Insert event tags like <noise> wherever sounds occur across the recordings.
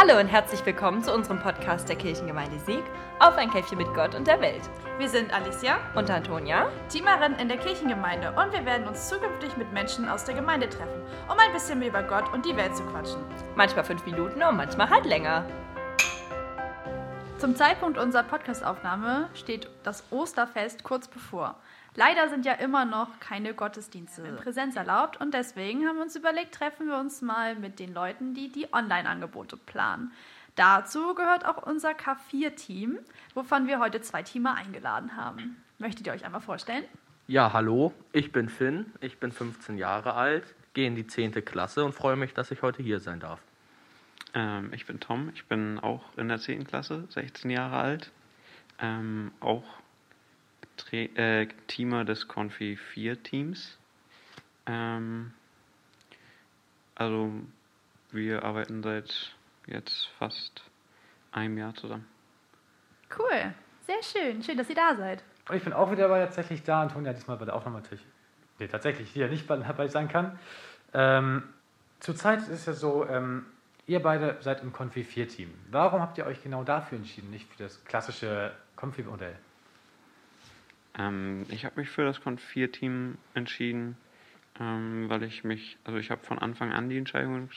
Hallo und herzlich willkommen zu unserem Podcast der Kirchengemeinde Sieg auf ein Käffchen mit Gott und der Welt. Wir sind Alicia und Antonia, Teamerin in der Kirchengemeinde und wir werden uns zukünftig mit Menschen aus der Gemeinde treffen, um ein bisschen mehr über Gott und die Welt zu quatschen. Manchmal fünf Minuten und manchmal halt länger. Zum Zeitpunkt unserer Podcastaufnahme steht das Osterfest kurz bevor. Leider sind ja immer noch keine Gottesdienste in Präsenz erlaubt und deswegen haben wir uns überlegt, treffen wir uns mal mit den Leuten, die die Online-Angebote planen. Dazu gehört auch unser K4-Team, wovon wir heute zwei Teamer eingeladen haben. Möchtet ihr euch einmal vorstellen? Ja, hallo, ich bin Finn, ich bin 15 Jahre alt, gehe in die 10. Klasse und freue mich, dass ich heute hier sein darf. Ähm, ich bin Tom, ich bin auch in der 10. Klasse, 16 Jahre alt, ähm, auch Tra äh, Teamer des Confi 4 Teams. Ähm, also wir arbeiten seit jetzt fast einem Jahr zusammen. Cool, sehr schön. Schön, dass ihr da seid. Und ich bin auch wieder dabei, tatsächlich da. Antonia diesmal bei der Aufnahme natürlich, nee, tatsächlich hier nicht dabei sein kann. Ähm, Zurzeit ist es ja so, ähm, ihr beide seid im Confi 4 Team. Warum habt ihr euch genau dafür entschieden, nicht für das klassische Confi-Modell? Ähm, ich habe mich für das Conf 4 Team entschieden, ähm, weil ich mich, also ich habe von Anfang an die Entscheidung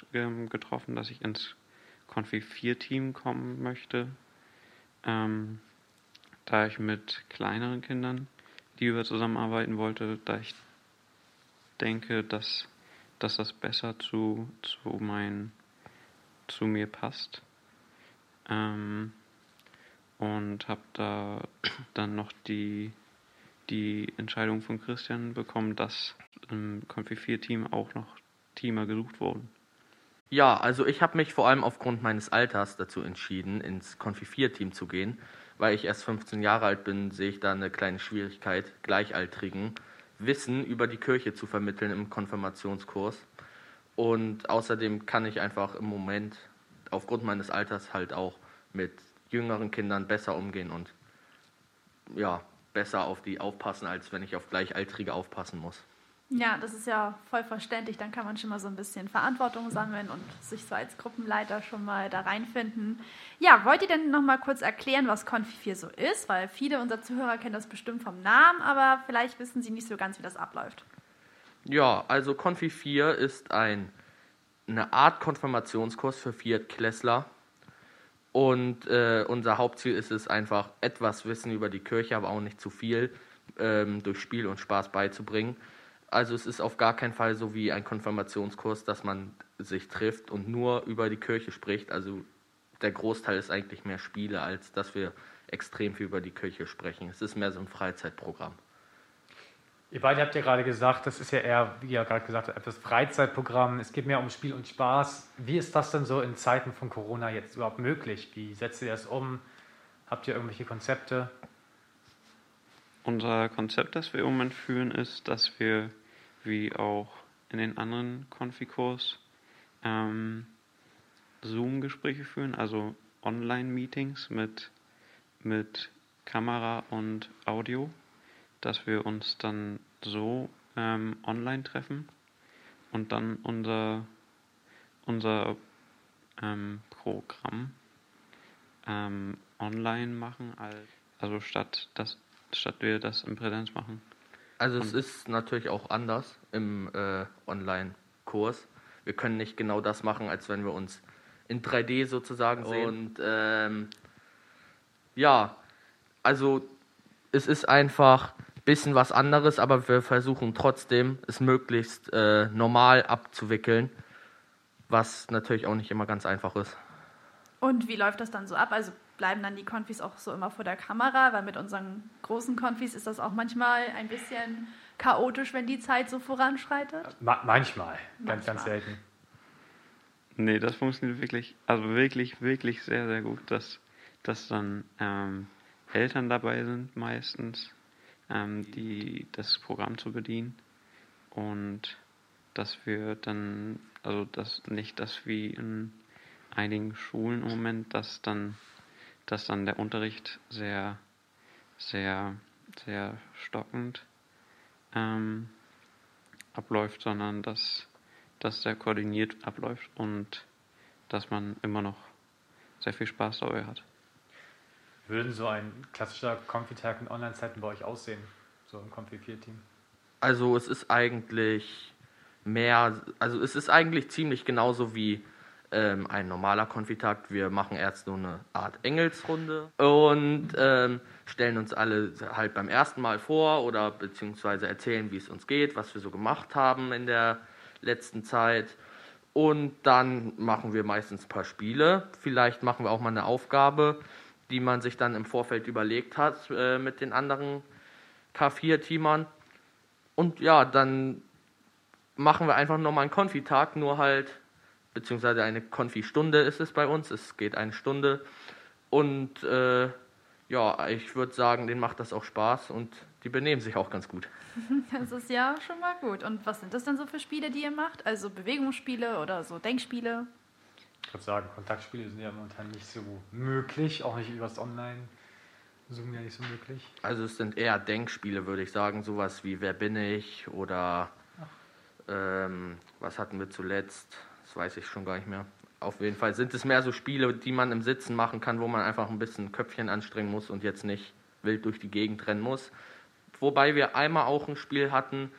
getroffen, dass ich ins Conf 4 Team kommen möchte, ähm, da ich mit kleineren Kindern lieber zusammenarbeiten wollte, da ich denke, dass, dass das besser zu, zu, mein, zu mir passt. Ähm, und habe da dann noch die die Entscheidung von Christian bekommen, dass im Confi 4 Team auch noch Teamer gesucht wurden. Ja, also ich habe mich vor allem aufgrund meines Alters dazu entschieden, ins Confi 4 Team zu gehen. Weil ich erst 15 Jahre alt bin, sehe ich da eine kleine Schwierigkeit, Gleichaltrigen Wissen über die Kirche zu vermitteln im Konfirmationskurs. Und außerdem kann ich einfach im Moment aufgrund meines Alters halt auch mit jüngeren Kindern besser umgehen und ja, besser auf die aufpassen, als wenn ich auf Gleichaltrige aufpassen muss. Ja, das ist ja voll verständlich. Dann kann man schon mal so ein bisschen Verantwortung sammeln und sich so als Gruppenleiter schon mal da reinfinden. Ja, wollt ihr denn noch mal kurz erklären, was Confi 4 so ist? Weil viele unserer Zuhörer kennen das bestimmt vom Namen, aber vielleicht wissen sie nicht so ganz, wie das abläuft. Ja, also Confi 4 ist ein, eine Art Konfirmationskurs für Viertklässler und äh, unser Hauptziel ist es einfach, etwas Wissen über die Kirche, aber auch nicht zu viel, ähm, durch Spiel und Spaß beizubringen. Also es ist auf gar keinen Fall so wie ein Konfirmationskurs, dass man sich trifft und nur über die Kirche spricht. Also der Großteil ist eigentlich mehr Spiele, als dass wir extrem viel über die Kirche sprechen. Es ist mehr so ein Freizeitprogramm. Ihr beide habt ja gerade gesagt, das ist ja eher, wie ihr gerade gesagt habt, das Freizeitprogramm. Es geht mehr um Spiel und Spaß. Wie ist das denn so in Zeiten von Corona jetzt überhaupt möglich? Wie setzt ihr das um? Habt ihr irgendwelche Konzepte? Unser Konzept, das wir im Moment führen, ist, dass wir, wie auch in den anderen Konfikurs, ähm, Zoom-Gespräche führen, also Online-Meetings mit, mit Kamera und Audio dass wir uns dann so ähm, online treffen und dann unser, unser ähm, Programm ähm, online machen, also statt, das, statt wir das im Präsenz machen. Also es ist natürlich auch anders im äh, Online-Kurs. Wir können nicht genau das machen, als wenn wir uns in 3D sozusagen sehen. Und ähm, ja, also es ist einfach bisschen was anderes, aber wir versuchen trotzdem, es möglichst äh, normal abzuwickeln, was natürlich auch nicht immer ganz einfach ist. Und wie läuft das dann so ab? Also bleiben dann die Konfis auch so immer vor der Kamera, weil mit unseren großen Konfis ist das auch manchmal ein bisschen chaotisch, wenn die Zeit so voranschreitet? Ma manchmal, ganz, ganz selten. Nee, das funktioniert wirklich, also wirklich, wirklich sehr, sehr gut, dass, dass dann ähm, Eltern dabei sind meistens ähm, die, das Programm zu bedienen und dass wir dann, also das nicht, dass wie in einigen Schulen im Moment, dass dann, dass dann der Unterricht sehr, sehr, sehr stockend ähm, abläuft, sondern dass, dass der koordiniert abläuft und dass man immer noch sehr viel Spaß dabei hat. Würden so ein klassischer Konfitag in Online-Zeiten bei euch aussehen? So ein Konfi 4-Team? Also es ist eigentlich mehr, also es ist eigentlich ziemlich genauso wie ähm, ein normaler Konfitakt. Wir machen erst so eine Art Engelsrunde und ähm, stellen uns alle halt beim ersten Mal vor oder beziehungsweise erzählen, wie es uns geht, was wir so gemacht haben in der letzten Zeit. Und dann machen wir meistens ein paar Spiele. Vielleicht machen wir auch mal eine Aufgabe, die man sich dann im Vorfeld überlegt hat äh, mit den anderen K4-Teamern. Und ja, dann machen wir einfach nochmal einen Konfitag, nur halt, beziehungsweise eine Konfi-Stunde ist es bei uns. Es geht eine Stunde. Und äh, ja, ich würde sagen, denen macht das auch Spaß und die benehmen sich auch ganz gut. <laughs> Das ist ja schon mal gut. Und was sind das denn so für Spiele, die ihr macht? Also Bewegungsspiele oder so Denkspiele? Ich würde sagen, Kontaktspiele sind ja momentan nicht so möglich, auch nicht übers Online. Zoom ja nicht so möglich. Also es sind eher Denkspiele, würde ich sagen, sowas wie Wer bin ich oder ähm, was hatten wir zuletzt? Das weiß ich schon gar nicht mehr. Auf jeden Fall sind es mehr so Spiele, die man im Sitzen machen kann, wo man einfach ein bisschen Köpfchen anstrengen muss und jetzt nicht wild durch die Gegend rennen muss. Wobei wir einmal auch ein Spiel hatten,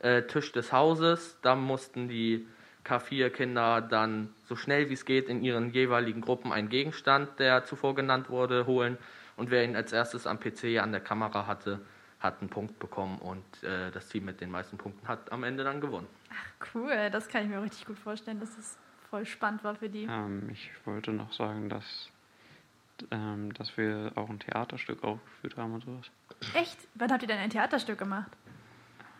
äh, Tisch des Hauses. Da mussten die K4-Kinder dann so schnell wie es geht in ihren jeweiligen Gruppen einen Gegenstand, der zuvor genannt wurde, holen. Und wer ihn als erstes am PC an der Kamera hatte, hat einen Punkt bekommen und äh, das Team mit den meisten Punkten hat am Ende dann gewonnen. Ach cool, das kann ich mir richtig gut vorstellen, dass es voll spannend war für die. Ähm, ich wollte noch sagen, dass, ähm, dass wir auch ein Theaterstück aufgeführt haben und sowas. Echt? Wann habt ihr denn ein Theaterstück gemacht?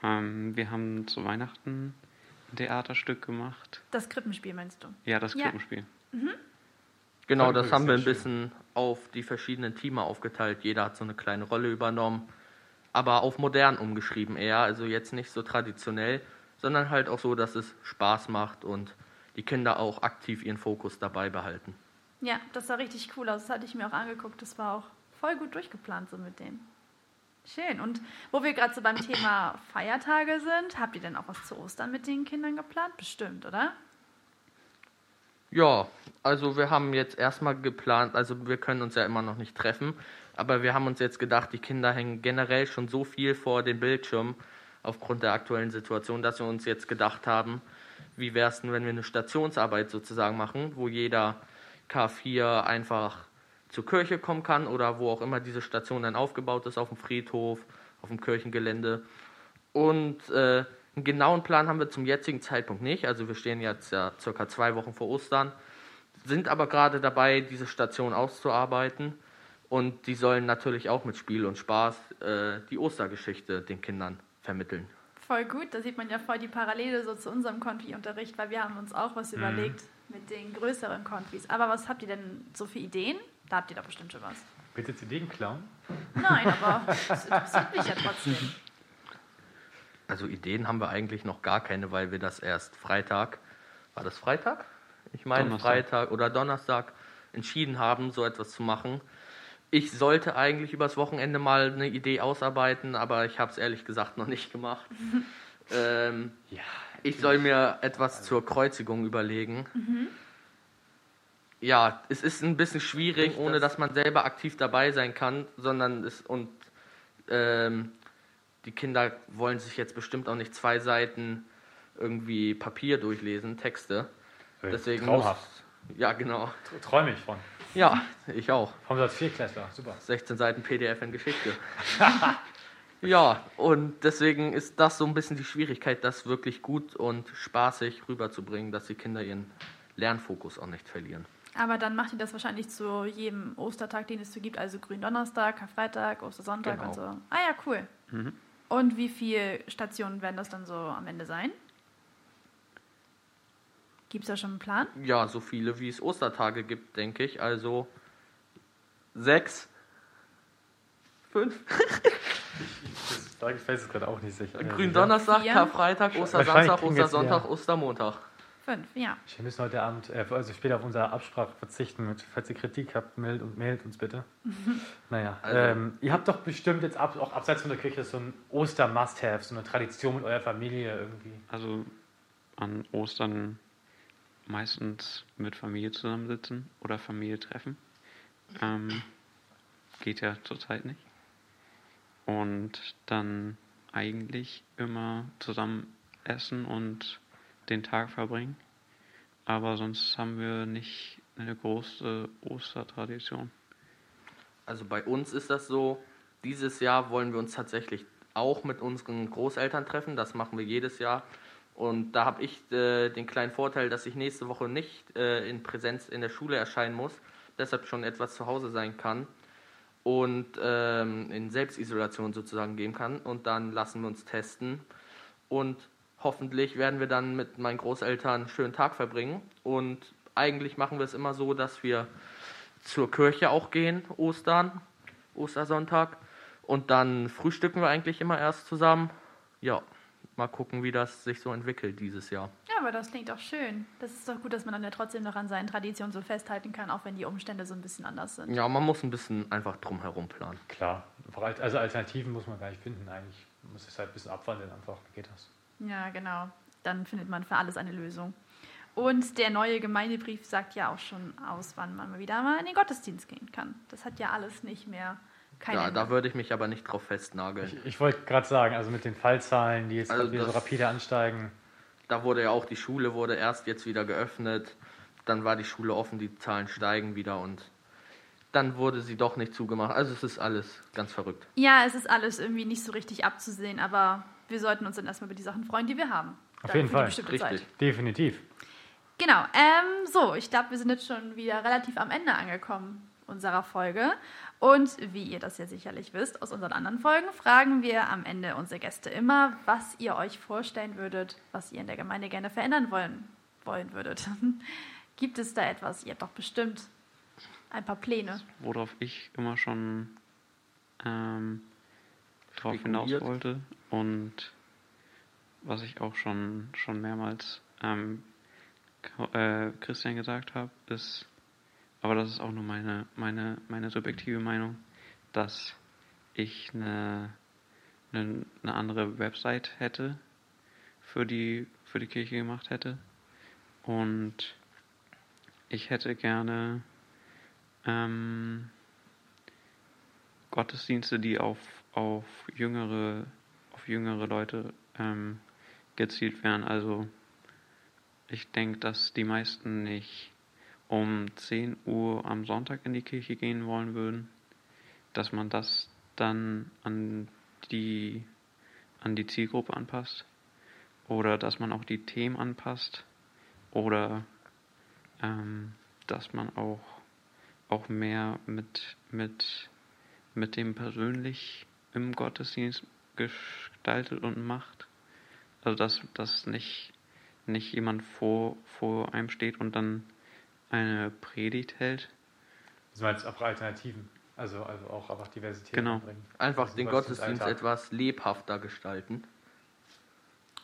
Ähm, wir haben zu Weihnachten Theaterstück gemacht. Das Krippenspiel meinst du? Ja, das Ja. Krippenspiel. Genau, das haben wir ein bisschen auf die verschiedenen Teams aufgeteilt. Jeder hat so eine kleine Rolle übernommen, aber auf modern umgeschrieben eher. Also jetzt nicht so traditionell, sondern halt auch so, dass es Spaß macht und die Kinder auch aktiv ihren Fokus dabei behalten. Ja, das sah richtig cool aus. Das hatte ich mir auch angeguckt. Das war auch voll gut durchgeplant so mit denen. Schön. Und wo wir gerade so beim Thema Feiertage sind, habt ihr denn auch was zu Ostern mit den Kindern geplant? Bestimmt, oder? Ja, also wir haben jetzt erstmal geplant, also wir können uns ja immer noch nicht treffen, aber wir haben uns jetzt gedacht, die Kinder hängen generell schon so viel vor den Bildschirmen aufgrund der aktuellen Situation, dass wir uns jetzt gedacht haben, wie wäre es denn, wenn wir eine Stationsarbeit sozusagen machen, wo jeder K4 einfach zur Kirche kommen kann oder wo auch immer diese Station dann aufgebaut ist, auf dem Friedhof, auf dem Kirchengelände. Und äh, einen genauen Plan haben wir zum jetzigen Zeitpunkt nicht. Also wir stehen jetzt ja circa zwei Wochen vor Ostern, sind aber gerade dabei, diese Station auszuarbeiten. Und die sollen natürlich auch mit Spiel und Spaß äh, die Ostergeschichte den Kindern vermitteln. Voll gut. Da sieht man ja voll die Parallele so zu unserem Konfi-Unterricht, weil wir haben uns auch was überlegt mit den größeren Konfis. Aber was habt ihr denn so für Ideen? Da habt ihr doch bestimmt schon was. Bitte jetzt Ideen klauen? Nein, <laughs> aber das interessiert mich ja trotzdem. Also Ideen haben wir eigentlich noch gar keine, weil wir das erst Freitag, war das Freitag? Ich meine Donnerstag. Freitag oder Donnerstag entschieden haben, so etwas zu machen. Ich sollte eigentlich übers Wochenende mal eine Idee ausarbeiten, aber ich habe es ehrlich gesagt noch nicht gemacht. <laughs> ähm, Ja. ich soll mir etwas zur Kreuzigung überlegen. Ja, es ist ein bisschen schwierig, ohne das- dass man selber aktiv dabei sein kann, sondern es und ähm, die Kinder wollen sich jetzt bestimmt auch nicht zwei Seiten irgendwie Papier durchlesen, Texte. Deswegen muss, Traumhaft. ja genau. Träume ich von. Ja, ich auch. Vom Satz 4 Klässler. Super. 16 Seiten PDF in Geschichte. <laughs> ja, und deswegen ist das so ein bisschen die Schwierigkeit, das wirklich gut und spaßig rüberzubringen, dass die Kinder ihren Lernfokus auch nicht verlieren. Aber dann macht ihr das wahrscheinlich zu jedem Ostertag, den es so gibt, also Gründonnerstag, Karfreitag, Ostersonntag Genau. und so. Ah ja, cool. Und wie viele Stationen werden das dann so am Ende sein? Gibt es da schon einen Plan? Ja, so viele wie es Ostertage gibt, denke ich. Also sechs, fünf. Das, da ich weiß es gerade auch nicht sicher. Gründonnerstag. Karfreitag, Ostersonntag, mehr. Ostermontag. Fünf, ja. Wir müssen heute Abend, äh, also später auf unsere Absprache verzichten. Mit, falls ihr Kritik habt, meldet, und mailt uns bitte. <laughs> Naja, Also- ähm, ihr habt doch bestimmt jetzt ab, auch abseits von der Kirche so ein Oster-Must-Have, so eine Tradition mit eurer Familie irgendwie. Also an Ostern meistens mit Familie zusammensitzen oder Familie treffen. Ähm, geht ja zurzeit nicht. Und dann eigentlich immer zusammen essen und den Tag verbringen. Aber sonst haben wir nicht eine große Ostertradition. Also bei uns ist das so, dieses Jahr wollen wir uns tatsächlich auch mit unseren Großeltern treffen. Das machen wir jedes Jahr. Und da habe ich äh, den kleinen Vorteil, dass ich nächste Woche nicht äh, in Präsenz in der Schule erscheinen muss, deshalb schon etwas zu Hause sein kann und ähm, in Selbstisolation sozusagen gehen kann. Und dann lassen wir uns testen und hoffentlich werden wir dann mit meinen Großeltern einen schönen Tag verbringen. Und eigentlich machen wir es immer so, dass wir zur Kirche auch gehen, Ostern, Ostersonntag. Und dann frühstücken wir eigentlich immer erst zusammen. Ja, mal gucken, wie das sich so entwickelt dieses Jahr. Ja, aber das klingt doch schön. Das ist doch gut, dass man dann ja trotzdem noch an seinen Traditionen so festhalten kann, auch wenn die Umstände so ein bisschen anders sind. Ja, man muss ein bisschen einfach drumherum planen. Klar. Also Alternativen muss man gar nicht finden eigentlich. Man muss es halt ein bisschen abwandeln einfach. Wie geht das? Ja, genau. Dann findet man für alles eine Lösung. Und der neue Gemeindebrief sagt ja auch schon aus, wann man wieder mal in den Gottesdienst gehen kann. Das hat ja alles nicht mehr kein Ja, Ende. da würde ich mich aber nicht drauf festnageln. Ich, ich wollte gerade sagen, also mit den Fallzahlen, die jetzt Also wieder so das- rapide ansteigen. Da wurde ja auch die Schule wurde erst jetzt wieder geöffnet. Dann war die Schule offen, die Zahlen steigen wieder und dann wurde sie doch nicht zugemacht. Also es ist alles ganz verrückt. Ja, es ist alles irgendwie nicht so richtig abzusehen, aber wir sollten uns dann erstmal über die Sachen freuen, die wir haben. Auf jeden Fall. Richtig. Zeit. Definitiv. Genau. Ähm, so, ich glaube, wir sind jetzt schon wieder relativ am Ende angekommen unserer Folge. Und wie ihr das ja sicherlich wisst aus unseren anderen Folgen, fragen wir am Ende unsere Gäste immer, was ihr euch vorstellen würdet, was ihr in der Gemeinde gerne verändern wollen, wollen würdet. <laughs> Gibt es da etwas? Ihr habt doch bestimmt ein paar Pläne. worauf ich immer schon ähm, drauf hinaus wollte und was ich auch schon, schon mehrmals ähm, äh, Christian gesagt habe, ist, aber das ist auch nur meine, meine, meine subjektive Meinung, dass ich eine, eine, eine andere Website hätte für die, für die Kirche gemacht hätte. Und ich hätte gerne ähm, Gottesdienste, die auf, auf jüngere, jüngere Leute ähm, gezielt wären. Also ich denke, dass die meisten nicht um 10 Uhr am Sonntag in die Kirche gehen wollen würden, dass man das dann an die, an die Zielgruppe anpasst. Oder dass man auch die Themen anpasst. Oder ähm, dass man auch, auch mehr mit, mit, mit dem persönlich im Gottesdienst gestaltet und macht. Also dass, dass nicht, nicht jemand vor, vor einem steht und dann eine Predigt hält. Das waren jetzt auch Alternativen. Also, also auch einfach Diversität Genau. anbringen. Einfach Also den Gottesdienst Gottesdienst Alltag. etwas lebhafter gestalten.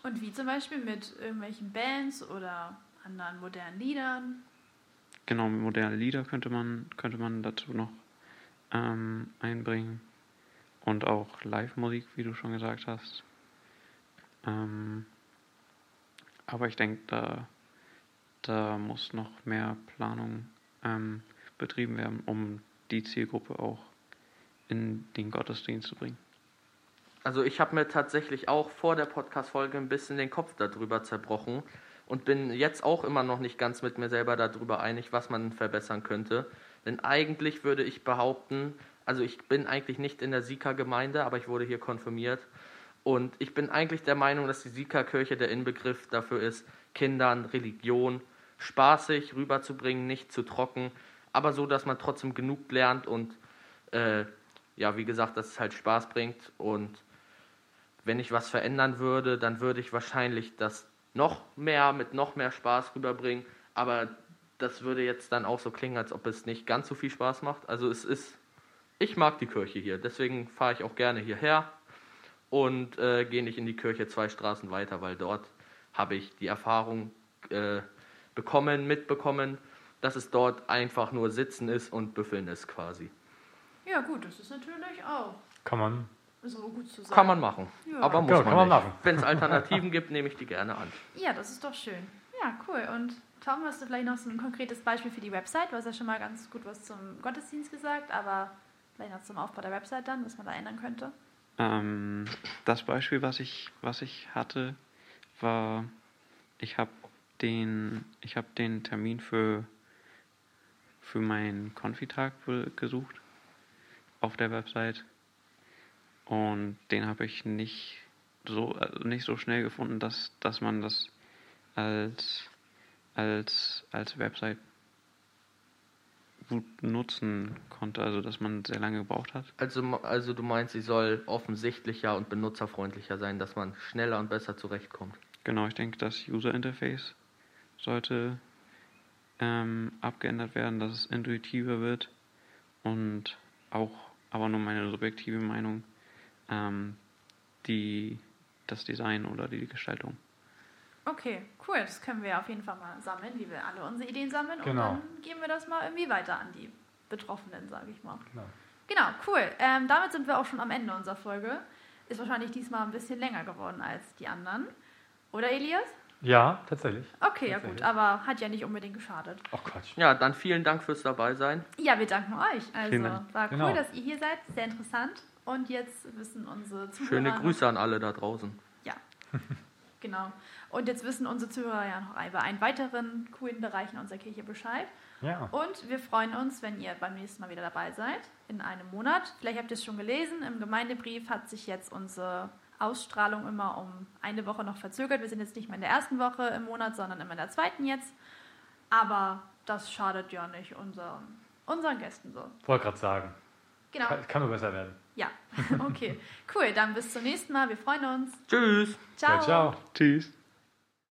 Und wie zum Beispiel mit irgendwelchen Bands oder anderen modernen Liedern. Genau, moderne Lieder könnte man, könnte man dazu noch ähm, einbringen. Und auch Live-Musik, wie du schon gesagt hast. Ähm, aber ich denke, da, da muss noch mehr Planung ähm, betrieben werden, um die Zielgruppe auch in den Gottesdienst zu bringen. Also ich habe mir tatsächlich auch vor der Podcast-Folge ein bisschen den Kopf darüber zerbrochen und bin jetzt auch immer noch nicht ganz mit mir selber darüber einig, was man verbessern könnte. Denn eigentlich würde ich behaupten, also ich bin eigentlich nicht in der Sika-Gemeinde, aber ich wurde hier konfirmiert. Und ich bin eigentlich der Meinung, dass die Sika-Kirche der Inbegriff dafür ist, Kindern Religion spaßig rüberzubringen, nicht zu trocken, aber so, dass man trotzdem genug lernt und äh, ja, wie gesagt, dass es halt Spaß bringt. Und wenn ich was verändern würde, dann würde ich wahrscheinlich das noch mehr mit noch mehr Spaß rüberbringen. Aber das würde jetzt dann auch so klingen, als ob es nicht ganz so viel Spaß macht. Also es ist, ich mag die Kirche hier, deswegen fahre ich auch gerne hierher und äh, gehe nicht in die Kirche zwei Straßen weiter, weil dort habe ich die Erfahrung äh, bekommen, mitbekommen, dass es dort einfach nur Sitzen ist und Büffeln ist quasi. Ja, gut, das ist natürlich auch. Kann man. Ist aber gut zu sagen. Kann man machen, Ja. aber muss Ja, man kann man. Wenn es <laughs> Alternativen gibt, nehme ich die gerne an. Ja, das ist doch schön. Ja, cool. Und Tom, hast du vielleicht noch so ein konkretes Beispiel für die Website? Du hast ja schon mal ganz gut was zum Gottesdienst gesagt, aber vielleicht noch zum Aufbau der Website dann, was man da ändern könnte. Ähm, das Beispiel, was ich, was ich hatte, war, ich habe den, habe den Termin für, für meinen Konfitag gesucht auf der Website und den habe ich nicht so, also nicht so schnell gefunden, dass, dass man das als, als, als Website gut nutzen konnte, also dass man sehr lange gebraucht hat. Also, also du meinst, sie soll offensichtlicher und benutzerfreundlicher sein, dass man schneller und besser zurechtkommt. Genau, ich denke, das User Interface sollte ähm, abgeändert werden, dass es intuitiver wird und auch, aber nur meine subjektive Meinung, ähm, die, das Design oder die Gestaltung. Okay, cool. Das können wir auf jeden Fall mal sammeln, wie wir alle unsere Ideen sammeln. Genau. Und dann geben wir das mal irgendwie weiter an die Betroffenen, sage ich mal. Genau. Genau, cool. Ähm, damit sind wir auch schon am Ende unserer Folge. Ist wahrscheinlich diesmal ein bisschen länger geworden als die anderen. Oder Elias? Ja, tatsächlich. Okay, ja gut, Tatsächlich. aber hat ja nicht unbedingt geschadet. Ach Quatsch. Ja, dann vielen Dank fürs Dabeisein. Ja, wir danken euch. Also war cool, Genau. dass ihr hier seid. Sehr interessant. Und jetzt wissen unsere Zuhörer. Schöne Grüße an alle da draußen. Ja, <laughs> genau. Und jetzt wissen unsere Zuhörer ja noch über einen weiteren coolen Bereich in unserer Kirche Bescheid. Ja. Und wir freuen uns, wenn ihr beim nächsten Mal wieder dabei seid, in einem Monat. Vielleicht habt ihr es schon gelesen, im Gemeindebrief hat sich jetzt unsere Ausstrahlung immer um eine Woche noch verzögert. Wir sind jetzt nicht mehr in der ersten Woche im Monat, sondern immer in der zweiten jetzt. Aber das schadet ja nicht unseren, unseren Gästen so. Wollte gerade sagen. Genau. Kann, kann nur besser werden. Ja, <laughs> okay. Cool, dann bis zum nächsten Mal. Wir freuen uns. Tschüss. Ciao. Ja, ciao. Tschüss.